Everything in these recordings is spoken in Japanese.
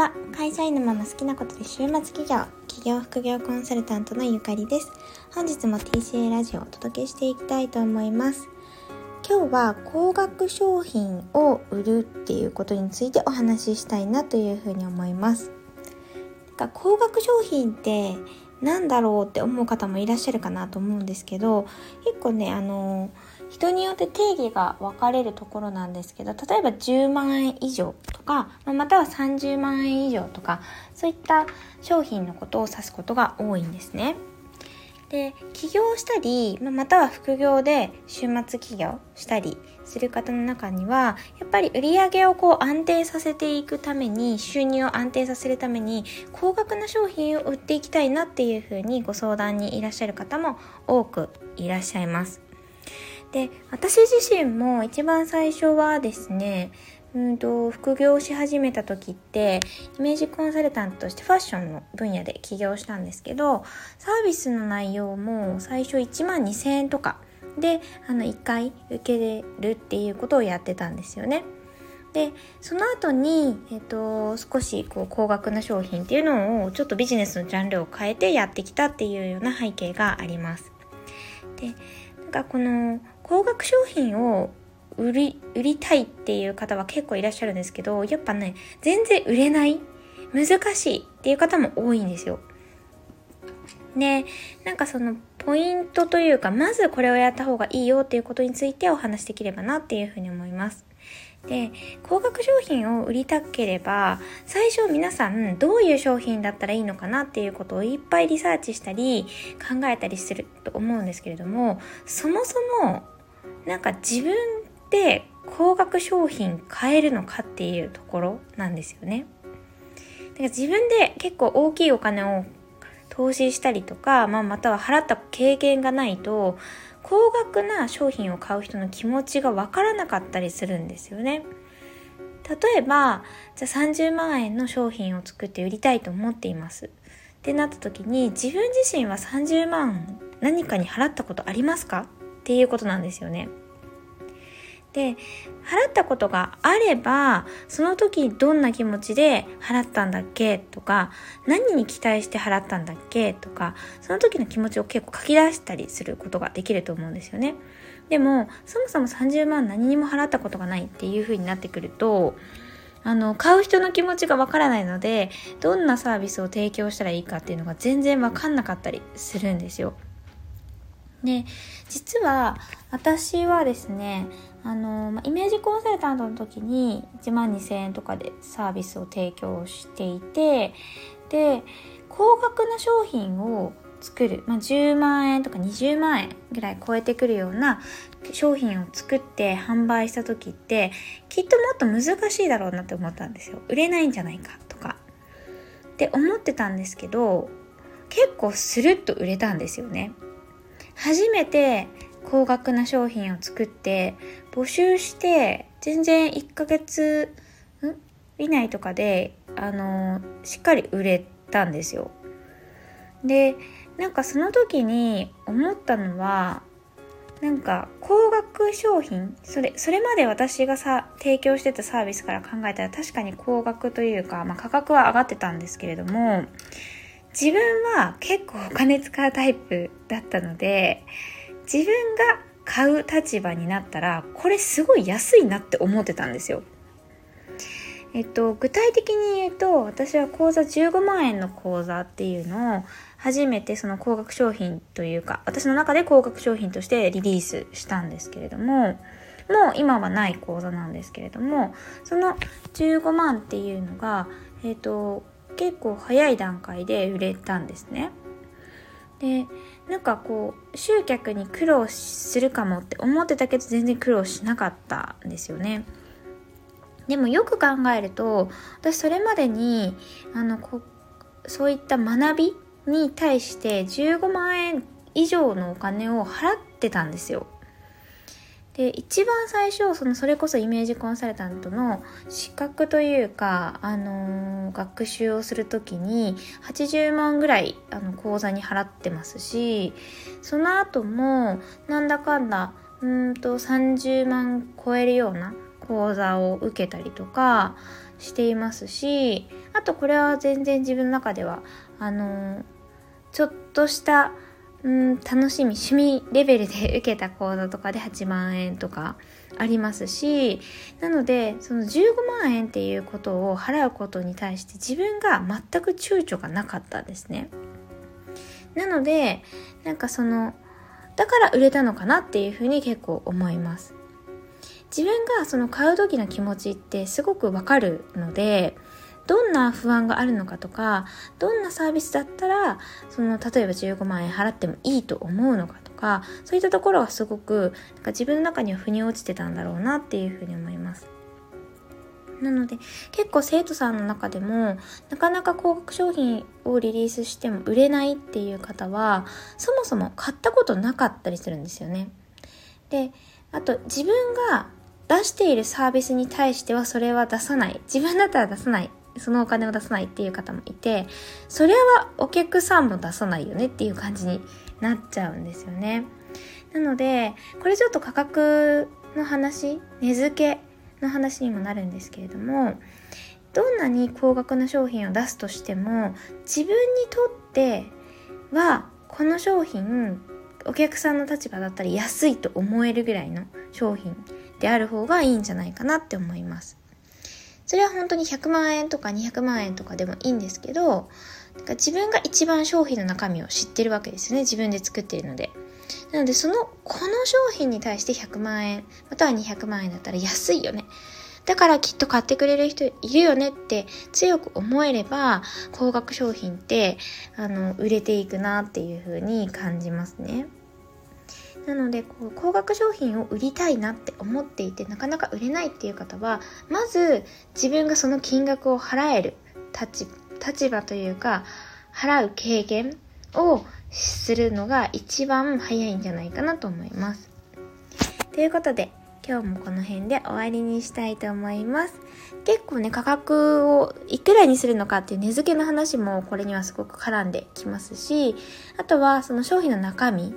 は会社員のまま好きなことで週末企業企業副業コンサルタントのゆかりです。本日も TCA ラジオをお届けしていきたいと思います。今日は高額商品を売るっていうことについてお話ししたいなというふうに思います。高額商品って何だろうって思う方もいらっしゃるかなと思うんですけど結構ねあの人によって定義が分かれるところなんですけど例えば10万円以上とかまたは30万円以上とかそういった商品のことを指すことが多いんですね。で起業したりまたは副業で週末起業したりする方の中にはやっぱり売り上げをこう安定させていくために収入を安定させるために高額な商品を売っていきたいなっていうふうにご相談にいらっしゃる方も多くいらっしゃいます。で私自身も一番最初はですねうんと副業し始めた時ってイメージコンサルタントとしてファッションの分野で起業したんですけどサービスの内容も最初1万2000円とかであの1回受けれるっていうことをやってたんですよね。でその後に、えーと、少しこう高額な商品っていうのをちょっとビジネスのジャンルを変えてやってきたっていうような背景があります。でなんかこの高額商品を売り売りたいっていう方は結構いらっしゃるんですけどやっぱね全然売れない難しいっていう方も多いんですよ。でなんかそのポイントというかまずこれをやった方がいいよっていうことについてお話しできればなっていうふうに思います。で高額商品を売りたければ最初皆さんどういう商品だったらいいのかなっていうことをいっぱいリサーチしたり考えたりすると思うんですけれどもそもそもなんか自分で高額商品買えるのかっていうところなんですよね。だから自分で結構大きいお金を投資したりとか、まあ、または払った経験がないと高額な商品を買う人の気持ちがわからなかったりするんですよね。例えばじゃあ30万円の商品を作って売りたいと思っていますってなった時に自分自身は30万何かに払ったことありますか？っていうことなんですよね。で払ったことがあればその時どんな気持ちで払ったんだっけ？とか何に期待して払ったんだっけ？とかその時の気持ちを結構書き出したりすることができると思うんですよね。でもそもそも30万何にも払ったことがないっていう風になってくるとあの買う人の気持ちがわからないのでどんなサービスを提供したらいいかっていうのが全然わかんなかったりするんですよ。で実は私はですねあの、イメージコンサルタントの時に1万2000円とかでサービスを提供していてで高額な商品を作る、まあ、10万円とか20万円ぐらい超えてくるような商品を作って販売した時ってきっともっと難しいだろうなって思ったんですよ。売れないんじゃないかとか。って思ってたんですけど結構スルッと売れたんですよね。初めて高額な商品を作って募集して全然1ヶ月以内とかであのしっかり売れたんですよ。でなんかその時に思ったのはなんか高額商品それそれまで私がさ提供してたサービスから考えたら確かに高額というか、まあ、価格は上がってたんですけれども自分は結構お金使うタイプだったので自分が買う立場になったらこれすごい安いなって思ってたんですよ。えっと、具体的に言うと私は口座15万円の口座っていうのを初めてその高額商品というか私の中で高額商品としてリリースしたんですけれどももう今はない口座なんですけれどもその15万っていうのが、えっと、結構早い段階で売れたんですね。でなんかこう集客に苦労するかもって思ってたけど全然苦労しなかったんですよね。でもよく考えると私それまでにあのこそういった学びに対して15万円以上のお金を払ってたんですよ。で一番最初そのそれこそイメージコンサルタントの資格というか、あのー、学習をする時に80万ぐらいあの口座に払ってますしその後もなんだかんだうんと30万超えるような講座を受けたりとかしていますしあとこれは全然自分の中ではあのちょっとしたうん楽しみ。趣味レベルで受けた講座とかで8万円とかありますしなのでその15万円っていうことを払うことに対して自分が全く躊躇がなかったんですね。なのでなんかそのだから売れたのかなっていうふうに結構思います。自分がその買う時の気持ちってすごくわかるのでどんな不安があるのかとかどんなサービスだったらその例えば15万円払ってもいいと思うのかとかそういったところがすごくなんか自分の中には腑に落ちてたんだろうなっていうふうに思います。なので結構生徒さんの中でもなかなか高額商品をリリースしても売れないっていう方はそもそも買ったことなかったりするんですよね。であと自分が出しているサービスに対してはそれは出さない自分だったら出さないそのお金を出さないっていう方もいて、それはお客さんも出さないよねっていう感じになっちゃうんですよね。なので、これちょっと価格の話、値付けの話にもなるんですけれども、どんなに高額な商品を出すとしても、自分にとっては、この商品、お客さんの立場だったら安いと思えるぐらいの商品である方がいいんじゃないかなって思います。それは本当に100万円とか200万円とかでもいいんですけど、なんか自分が一番商品の中身を知ってるわけですよね。自分で作ってるので。なので、その、この商品に対して100万円、または200万円だったら安いよね。だからきっと買ってくれる人いるよねって強く思えれば、高額商品って、あの、売れていくなっていう風に感じますね。なのでこう高額商品を売りたいなって思っていてなかなか売れないっていう方はまず自分がその金額を払える立立場というか払う経験をするのが一番早いんじゃないかなと思います。ということで今日もこの辺で終わりにしたいと思います。結構ね、価格をいくらにするのかっていう値付けの話もこれにはすごく絡んできますし、あとはその商品の中身、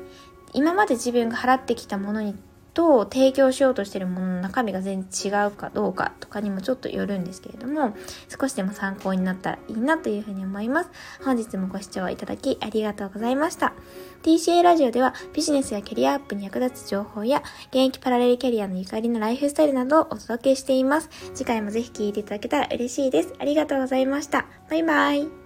今まで自分が払ってきたものにと提供しようとしているものの中身が全然違うかどうかとかにもちょっとよるんですけれども少しでも参考になったらいいなというふうに思います。本日もご視聴いただきありがとうございました。TCA ラジオではビジネスやキャリアアップに役立つ情報や現役パラレルキャリアのゆかりのライフスタイルなどをお届けしています。次回もぜひ聴いていただけたら嬉しいです。ありがとうございました。バイバイ。